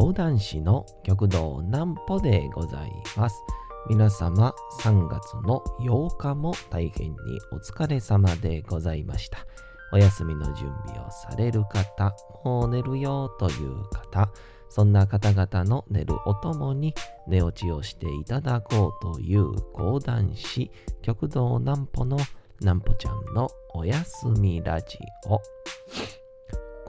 講談師の極道南歩でございます。皆様3月の8日も大変にお疲れ様でございました。お休みの準備をされる方、もう寝るよという方、そんな方々の寝るおともに寝落ちをしていただこうという講談師、極道南歩の南歩ちゃんのおやすみラジオ。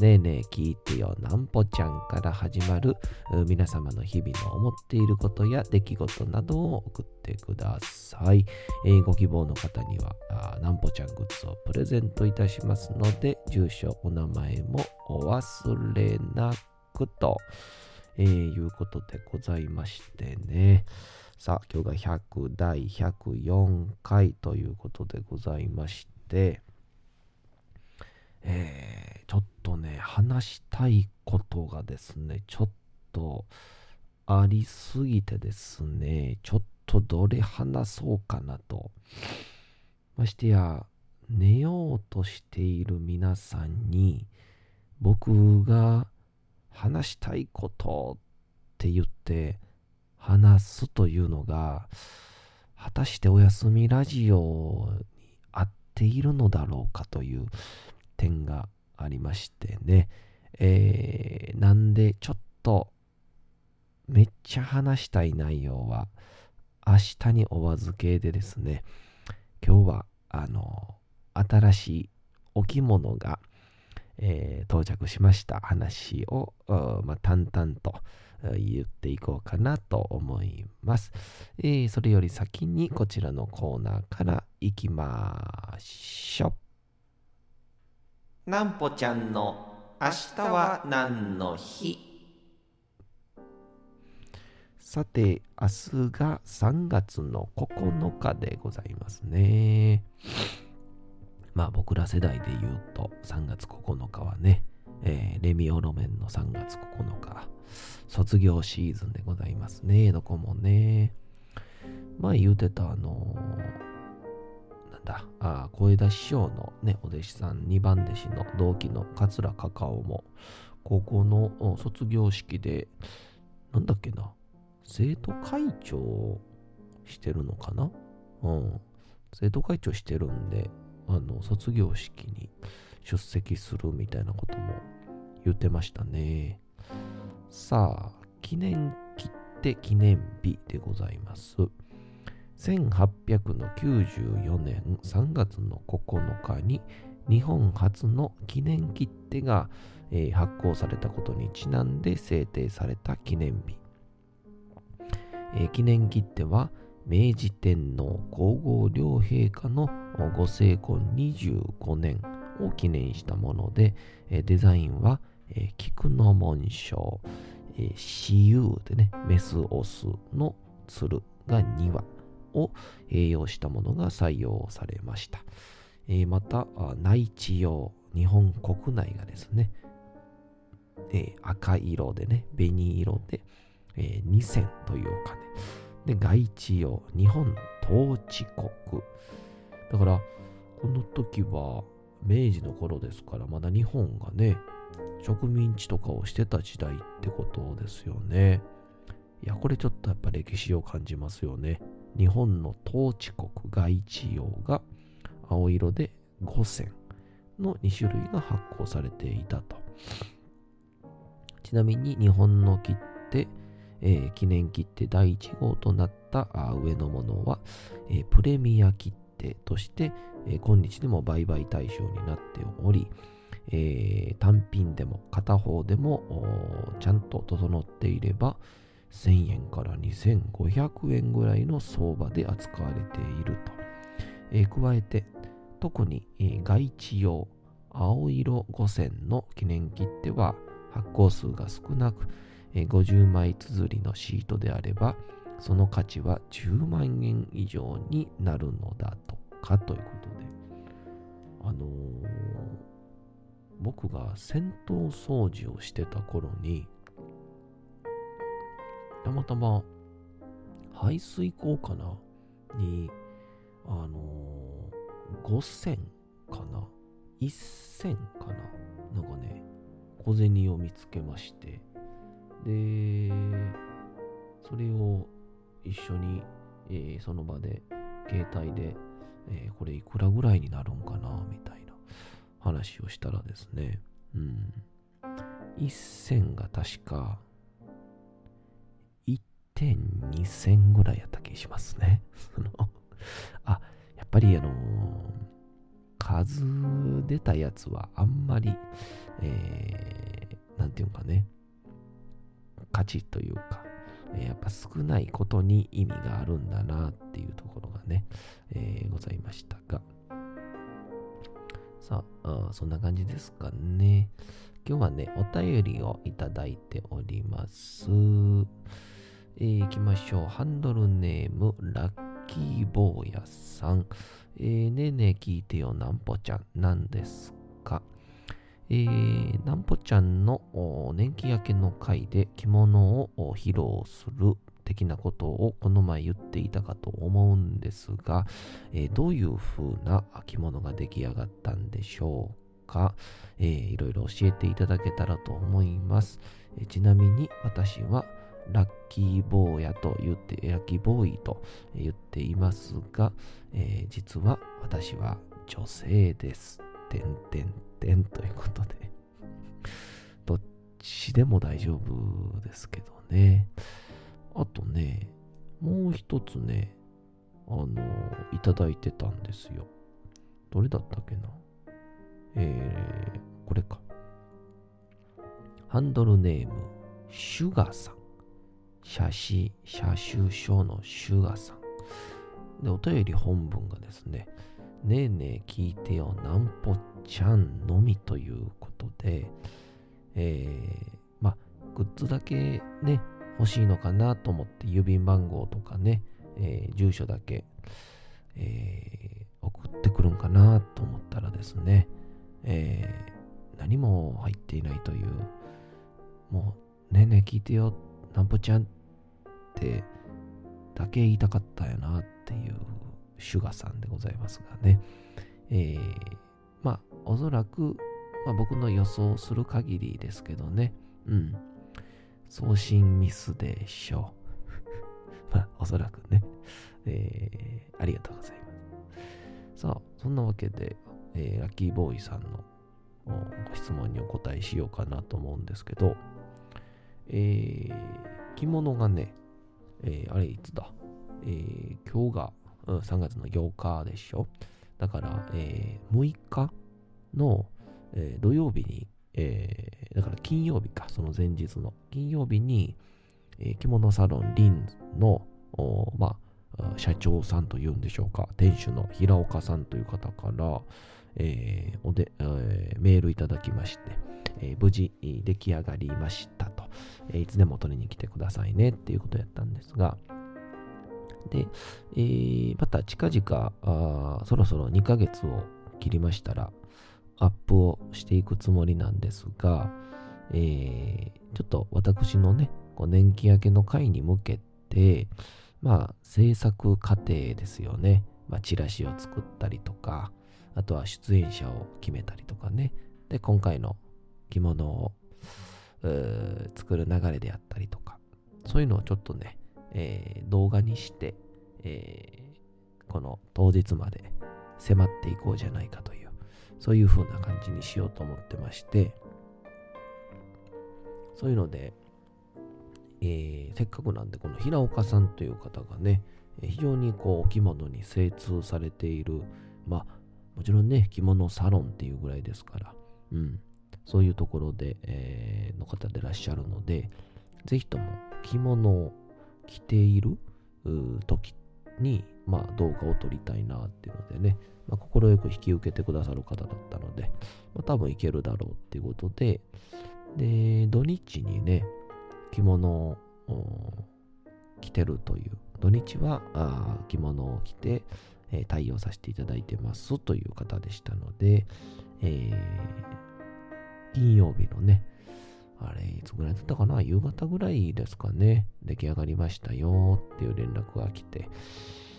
ねえねえ聞いてよなんぽちゃんから始まる皆様の日々の思っていることや出来事などを送ってください。えーご希望の方にはなんぽちゃんグッズをプレゼントいたしますので、住所、お名前もお忘れなくと、えーいうことでございましてね。さあ、今日が100第104回ということでございまして、えーちょっとね、話したいことがですね、ちょっとありすぎてですね、ちょっとどれ話そうかなと。ましてや、寝ようとしている皆さんに、僕が話したいことって言って話すというのが、果たしておやすみラジオに合っているのだろうかという点がありましてね。えーなんでちょっとめっちゃ話したい内容は明日にお預けでですね、今日はあの新しい置物が、えー到着しました話を、まあ、淡々と言っていこうかなと思います。えーそれより先にこちらのコーナーから行きましょう。なんぽちゃんの明日は何の日？さて、明日が3月の9日でございますね。まあ僕ら世代で言うと3月9日はね、えーレミオロメンの3月9日、卒業シーズンでございますね。どこもね。前言うてたあのーなんだ、あ小枝師匠のね、お弟子さん、2番弟子の同期の桂カカオも、高校の卒業式で、なんだっけな、生徒会長をしてるのかな？うん。生徒会長してるんで、あの、卒業式に出席するみたいなことも言ってましたね。さあ、記念切手記念日でございます。1894年3月の9日に日本初の記念切手が、え発行されたことにちなんで制定された記念日。えー記念切手は明治天皇皇后両陛下のご成婚25年を記念したもので、えーデザインは、え菊の紋章、えー、雌雄でね、メスオスの鶴が2羽を栄養したものが採用されました。えーまた、内地用、日本国内がですね、えー赤色でね、紅色で、えー2000というお金。で、外地用、日本統治国。だから、この時は明治の頃ですから、まだ日本がね、植民地とかをしてた時代ってことですよね。いや、これちょっとやっぱ歴史を感じますよね。日本の統治国外地用が青色で5000の2種類が発行されていたと。ちなみに日本の切手、えー記念切手第1号となった上のものは、えープレミア切手として、えー今日でも売買対象になっており、単品でも片方でもちゃんと整っていれば1000円から2500円ぐらいの相場で扱われていると。えー加えて、特に、えー外地用青色5000の記念切手は発行数が少なく、えー50枚綴りのシートであれば、その価値は10万円以上になるのだとかということで、あのー僕が銭湯掃除をしてた頃に、たまたま排水溝かな？に、あのー、5000かな ?1000 かな？なんかね、小銭を見つけまして、で、それを一緒に、えーその場で、携帯で、えーこれいくらぐらいになるんかな？みたいな話をしたらですね、うん。1000が確か、1.2000ぐらいやった気しますね。そのあ、やっぱりあのー数出たやつはあんまり、えー、なんていうんかね、価値というか、えーやっぱ少ないことに意味があるんだなっていうところがね、えーございましたが、さあそんな感じですかね。今日はね、お便りをいただいております。えー、行きましょう。ハンドルネーム、ラッキー坊やさん。えー、ねえねえ聞いてよ、なんぽちゃん。なんですか？えー、なんぽちゃんの年季明けの回で着物を披露する的なことをこの前言っていたかと思うんですが、えーどういう風な着物が出来上がったんでしょうか、えーいろいろ教えていただけたらと思います。えーちなみに私はラッキーボーヤと言って、ラッキーボーイと言っていますが、えー実は私は女性です。てんてんてんということで、どっちでも大丈夫ですけどね。あとね、もう一つね、あの、いただいてたんですよ。どれだったっけな？えー、これか。ハンドルネーム、シュガさん。写真、写集書のシュガさん。で、お便り本文がですね、ねえねえ聞いてよ、なんぽちゃんのみということで、えー、まあ、グッズだけね、欲しいのかなと思って郵便番号とかね、えー住所だけ、えー送ってくるんかなと思ったらですね、えー何も入っていないという、もう、ねえねえ聞いてよ、なんぽちゃんってだけ言いたかったよなっていうシュガさんでございますがね、えーまあ、おそらく、まあ、僕の予想する限りですけどね、うん、送信ミスでしょう。まあ、おそらくね、えーありがとうございます。さあ、そんなわけで、えーラッキーボーイさんのご質問にお答えしようかなと思うんですけど、えー着物がね、えーあれいつだ、えー今日が、うん3月の8日でしょ？だから、えー6日の、えー土曜日に、えーだから金曜日か、その前日の。金曜日に、えー着物サロンリンの、ま、あ社長さんというんでしょうか、店主の平岡さんという方から、えーおでえーメールいただきまして、えー無事出来上がりましたと、えーいつでも取りに来てくださいねっていうことやったんですが、で、えーまた近々あそろそろ2ヶ月を切りましたら、アップをしていくつもりなんですが、えーちょっと私のね、こう年季明けの会に向けて、まあ、制作過程ですよね。まあ、チラシを作ったりとか、あとは出演者を決めたりとかね。で、今回の着物を作る流れであったりとか、そういうのをちょっとね、えー動画にして、えーこの当日まで迫っていこうじゃないかという、そういう風な感じにしようと思ってまして、そういうので、えーせっかくなんで、この平岡さんという方がね、非常にこう、お着物に精通されている、まあ、もちろんね、着物サロンっていうぐらいですから、うん、そういうところで、えーの方でいらっしゃるので、ぜひとも着物を着ている時に、まあ、動画を撮りたいなっていうのでね、まあ、快く引き受けてくださる方だったので、まあ、多分いけるだろうっていうことで、で、土日にね、着物を着てるという、土日はあ着物を着て、えー、対応させていただいてますという方でしたので、えー、金曜日のね、あれ、いつぐらいだったかな？夕方ぐらいですかね。出来上がりましたよっていう連絡が来て、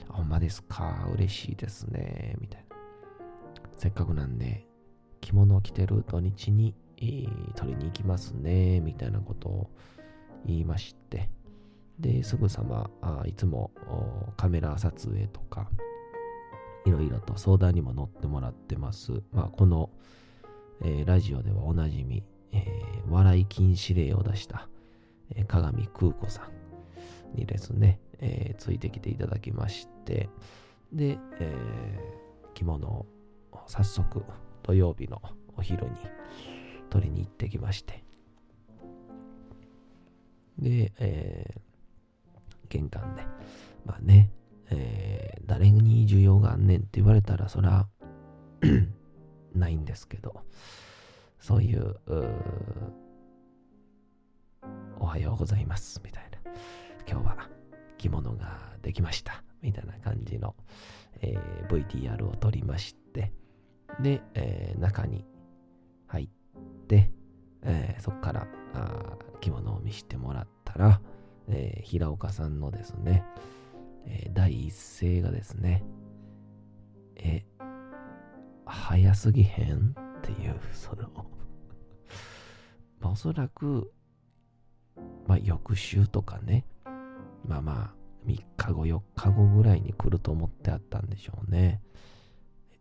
あ、ほんまですか？嬉しいですね。みたいな。せっかくなんで、着物を着てる土日に、えー、取りに行きますね。みたいなことを言いまして、で、すぐさま、あいつもカメラ撮影とか、いろいろと相談にも乗ってもらってます。まあ、この、えー、ラジオではおなじみ、えー、笑い禁止令を出した、えー、鏡空子さんにですね、え、ついてきていただきまして、で、え、着物を早速土曜日のお昼に取りに行ってきまして、で、え、玄関で、まあね、え、誰に需要があんねんって言われたら、そらないんですけど、そういう、うおはようございます、みたいな。今日は着物ができました、みたいな感じの、えー、VTR を撮りまして、で、えー、中に入って、えー、そこからあ着物を見せてもらったら、えー、平岡さんのですね、え、第一声がですね、早すぎへんっていう、その。まあ、おそらく、まあ、翌週とかね、まあまあ、3日後、4日後ぐらいに来ると思ってあったんでしょうね。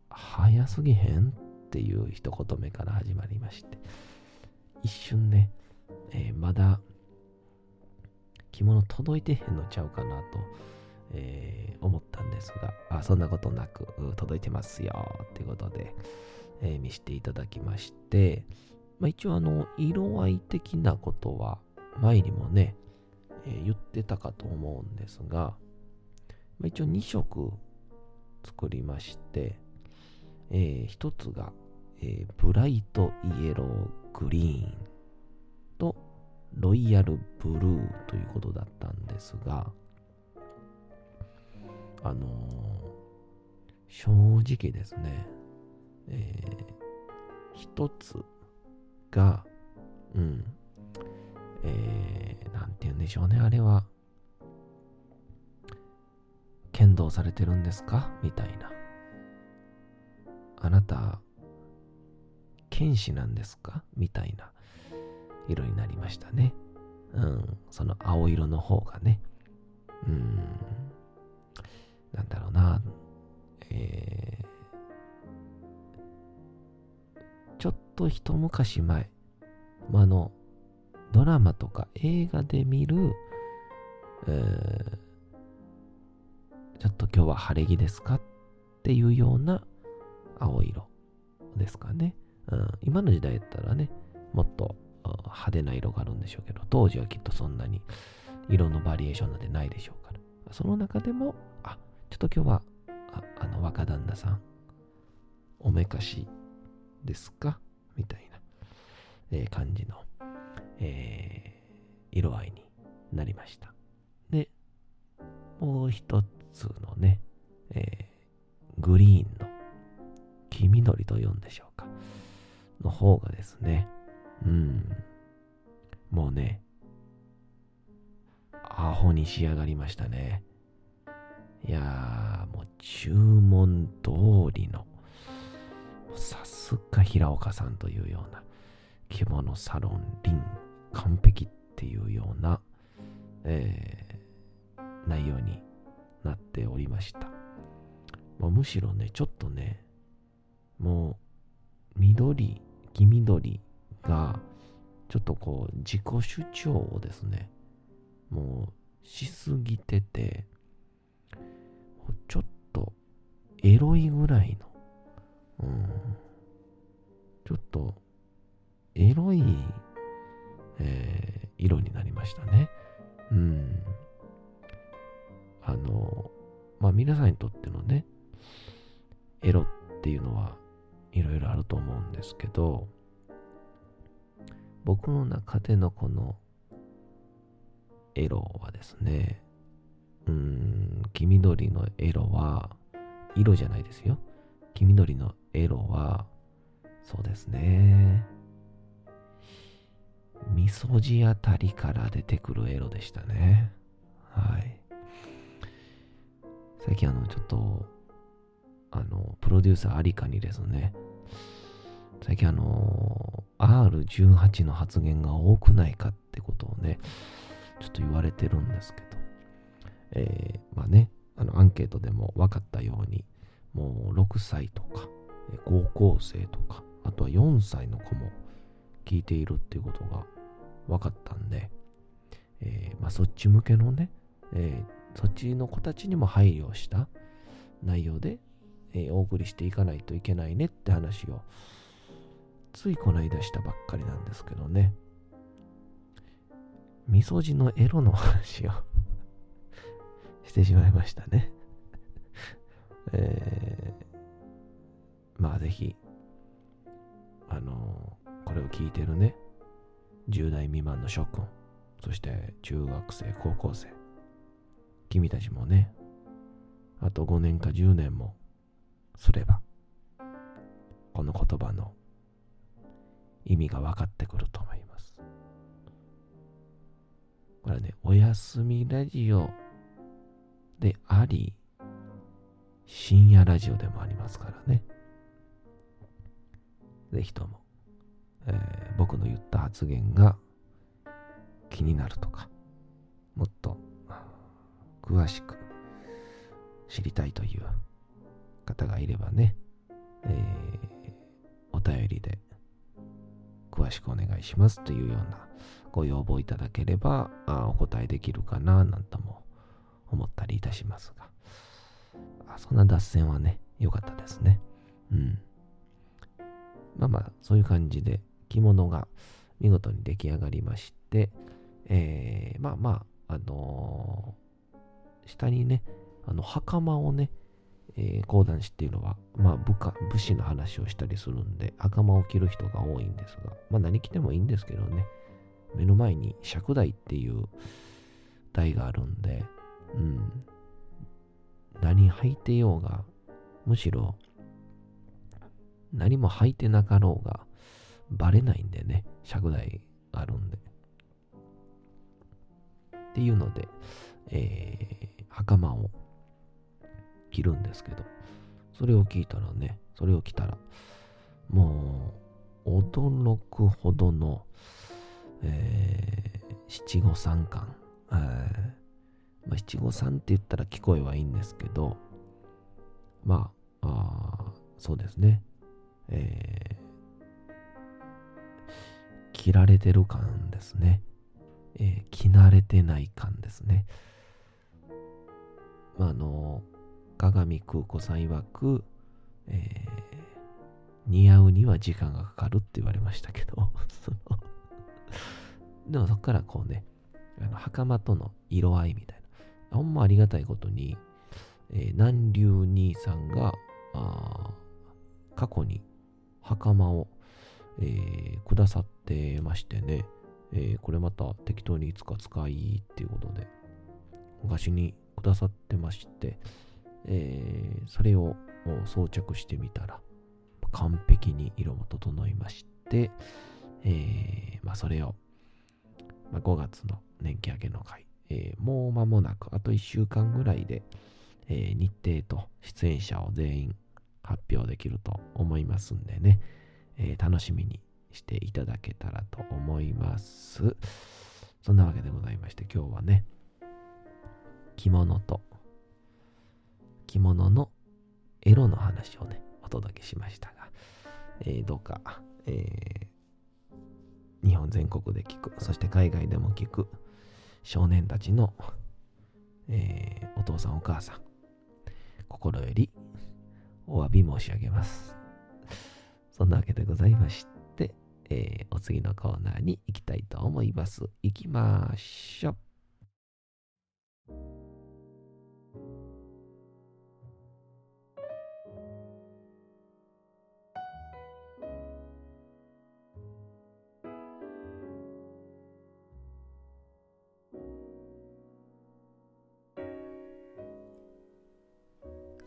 早すぎへんっていう一言目から始まりまして、一瞬ね、えー、まだ着物届いてへんのちゃうかなと、えー、思ったんですが、あそんなことなく届いてますよってことで、えー、見せていただきまして、まあ、一応あの、色合い的なことは前にもね、えー、言ってたかと思うんですが、まあ、一応2色作りまして、えー、1つが、えー、ブライトイエローグリーンとロイヤルブルーということだったんですが、あの、正直ですね、えー、一つが、うん、えー、なんて言うんでしょうね、あれは、剣道されてるんですか？みたいな。あなた、剣士なんですか？みたいな。色になりましたね。うん、その青色の方がね。うん、なんだろうな。えー、ちょっと一昔前、まあの、ドラマとか映画で見る、え、ちょっと今日は晴れ着ですかっていうような青色ですかね。うん、今の時代だったらね、もっと派手な色があるんでしょうけど、当時はきっとそんなに色のバリエーションなんてないでしょうから。その中でも、ちょっと今日は、ああの若旦那さん、おめかしですか？みたいな、えー、感じの、えー、色合いになりました。で、もう一つのね、えー、グリーンの黄緑と言うんでしょうか。の方がですね、うん。もうね、アホに仕上がりましたね。いやー、もう注文通りの、さすが平岡さんというような、着物サロン、リン、完璧っていうような、えー、内容になっておりました。まあ、むしろね、ちょっとね、もう、緑、黄緑が、ちょっとこう、自己主張をですね、もう、しすぎてて、ちょっと、エロいぐらいの、うん、ちょっと、エロい、えー、色になりましたね。うん。あの、まあ皆さんにとってのね、エロっていうのはいろいろあると思うんですけど、僕の中でのこのエロはですね、うーん、黄緑のエロは、色じゃないですよ。黄緑のエロは、そうですね。みそじあたりから出てくるエロでしたね。はい。最近あの、ちょっと、あの、プロデューサーありかにですね、最近あの、R18 の発言が多くないかってことをね、ちょっと言われてるんですけど、えー、まあね、あの、アンケートでも分かったように、もう6歳とか、高校生とか、あとは4歳の子も聞いているっていうことが分かったんで、えー、まあ、そっち向けのね、えー、そっちの子たちにも配慮した内容で、えー、お送りしていかないといけないねって話をついこの間したばっかりなんですけどね。みそじのエロの話をしてしまいましたね えー、まあぜひ、あのー、これを聞いてるね、10代未満の諸君、そして中学生、高校生、君たちもね、あと5年か10年もすれば、この言葉の意味が分かってくると思います。これはね、おやすみラジオであり、深夜ラジオでもありますからね。ぜひとも、えー、僕の言った発言が気になるとか、もっと詳しく知りたいという方がいればね、えー、お便りで詳しくお願いしますというようなご要望いただければあお答えできるかななんとも思ったりいたしますが。あそんな脱線はね良かったですね。うん。まあまあそういう感じで着物が見事に出来上がりましてえー、まあまああのー、下にねあの袴をねえー、講談師っていうのは、まあ部下、武士の話をしたりするんで、袴を着る人が多いんですが、まあ何着てもいいんですけどね、目の前に尺台っていう台があるんで、うん、何履いてようが、むしろ何も履いてなかろうが、バレないんでね、尺台があるんで。っていうので、えー、袴を着るんですけど、それを聞いたらね、それを着たら、もう、驚くほどの、えー、七五三感。えー、まあ、七五三って言ったら聞こえはいいんですけど、まあ、あそうですね。えー、着られてる感ですね。えー、着慣れてない感ですね。まあ、あの、鏡空子さん曰く、えー、似合うには時間がかかるって言われましたけどでもそこからこうね、あの袴との色合いみたいな。ほんまありがたいことに、えー、南流兄さんが、過去に袴を、えー、くださってましてね、えー、これまた適当にいつか使いっていうことで、昔にくださってまして、えー、それを装着してみたら、完璧に色も整いまして、えー、まあ、それを、まあ、5月の年季上げの会、えー、もう間もなく、あと1週間ぐらいで、え日程と出演者を全員発表できると思いますんでね、え楽しみにしていただけたらと思います。そんなわけでございまして、今日はね、着物と着物のエロの話をね、お届けしましたが、えー、どうか、えー、日本全国で聞く、そして海外でも聞く少年たちの、えー、お父さんお母さん、心よりお詫び申し上げます。そんなわけでございまして、えー、お次のコーナーに行きたいと思います。行きましょう。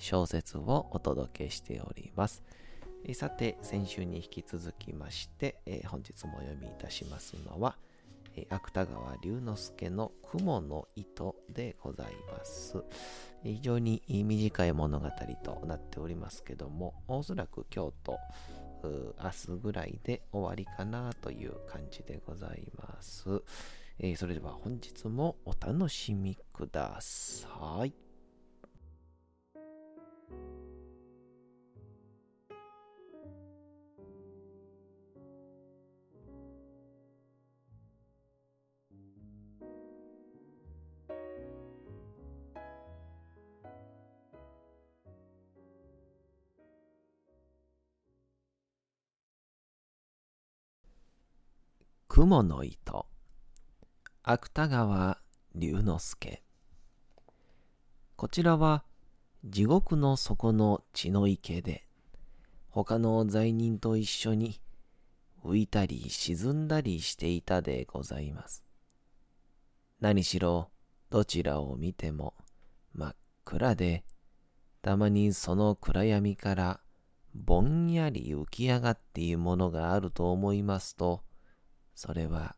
小説をお届けしております。えさて、先週に引き続きまして、え本日もお読みいたしますのは、え芥川龍之介の雲の糸でございます。非常に短い物語となっておりますけども、おそらく今日と明日ぐらいで終わりかなという感じでございます。えー、それでは本日もお楽しみください。雲の糸。芥川龍之介。こちらは地獄の底の血の池で他の罪人と一緒に浮いたり沈んだりしていたでございます。何しろどちらを見ても真っ暗でたまにその暗闇からぼんやり浮き上がっているものがあると思いますとそれは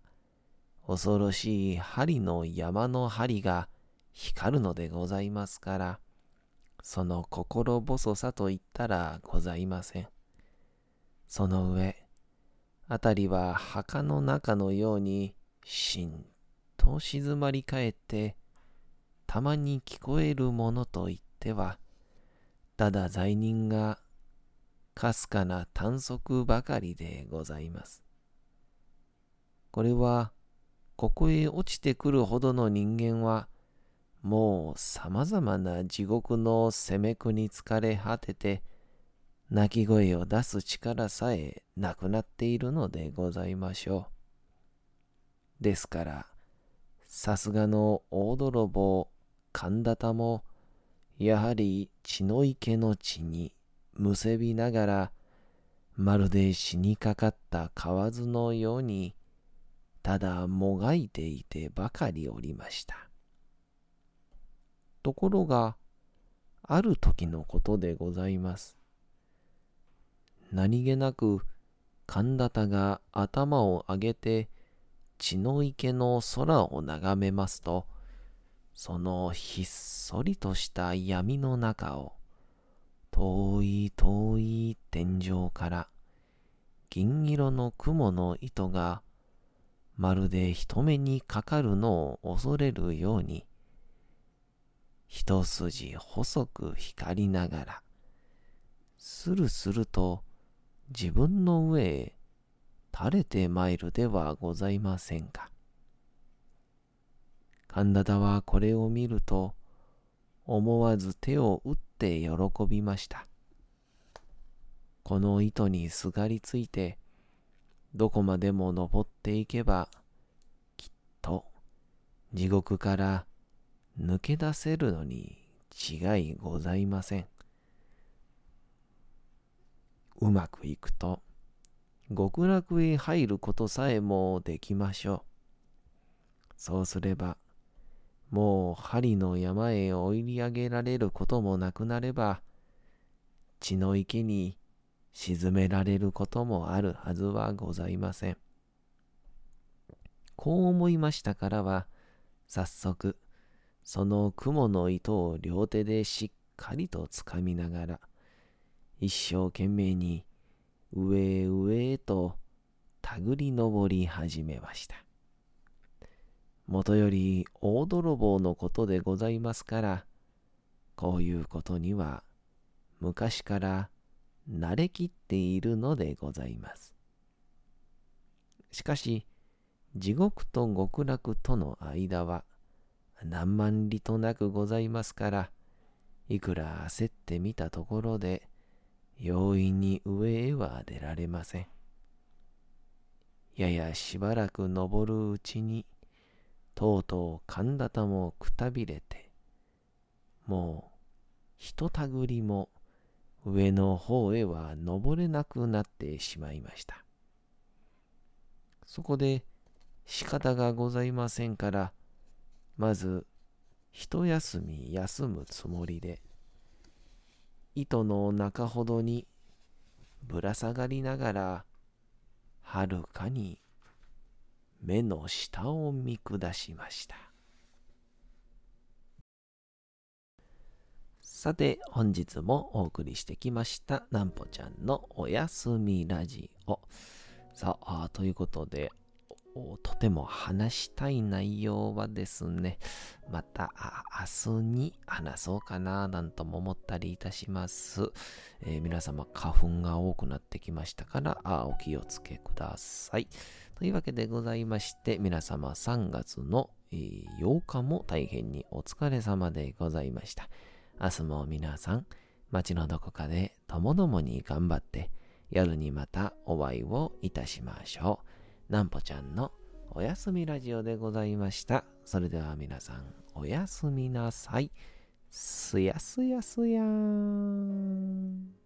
恐ろしい針の山の針が光るのでございますから、その心細さと言ったらございません。その上、あたりは墓の中のようにしんと静まり返って、たまに聞こえるものと言っては、ただ罪人がかすかな短足ばかりでございます。これは、ここへ落ちてくるほどの人間は、もう様々な地獄の責め苦に疲れ果てて、泣き声を出す力さえなくなっているのでございましょう。ですから、さすがの大泥棒、神田田も、やはり血の池の血にむせびながら、まるで死にかかった蛙のように、ただもがいていてばかりおりました。ところが、ある時のことでございます。何気なく神田田が頭を上げて血の池の空を眺めますと、そのひっそりとした闇の中を、遠い遠い天井から銀色の雲の糸がまるで人目にかかるのを恐れるように、一筋細く光りながら、スルスルと自分の上へ垂れて参るではございませんか。神田田はこれを見ると、思わず手を打って喜びました。この糸にすがりついて、どこまでも登っていけば、きっと地獄から抜け出せるのに違いございません。うまくいくと、極楽へ入ることさえもできましょう。そうすれば、もう針の山へ追い上げられることもなくなれば、血の池に沈められることもあるはずはございません。こう思いましたからは、早速、その雲の糸を両手でしっかりとつかみながら、一生懸命に上へ上へと手繰り登り始めました。もとより大泥棒のことでございますから、こういうことには昔から慣れきっているのでございます。しかし、地獄と極楽との間は何万里となくございますから、いくら焦ってみたところで、容易に上へは出られません。ややしばらく登るうちに、とうとう神田田もくたびれて、もうひとたぐりも上の方へは登れなくなってしまいました。そこで仕方がございませんから、まず一休み休むつもりで、糸の中ほどにぶら下がりながら、はるかに目の下を見下しました。さて、本日もお送りしてきました、なんぽちゃんのおやすみラジオ。さあ、ということで、とても話したい内容はですね、また明日に話そうかななんとも思ったりいたします。えー、皆様花粉が多くなってきましたからあお気をつけください。というわけでございまして皆様3月の、8日も大変にお疲れ様でございました。明日も皆さん街のどこかでともどもに頑張って夜にまたお会いをいたしましょう。なんぽちゃんのおやすみラジオでございました。それでは皆さん、おやすみなさい。すやすやすやーん。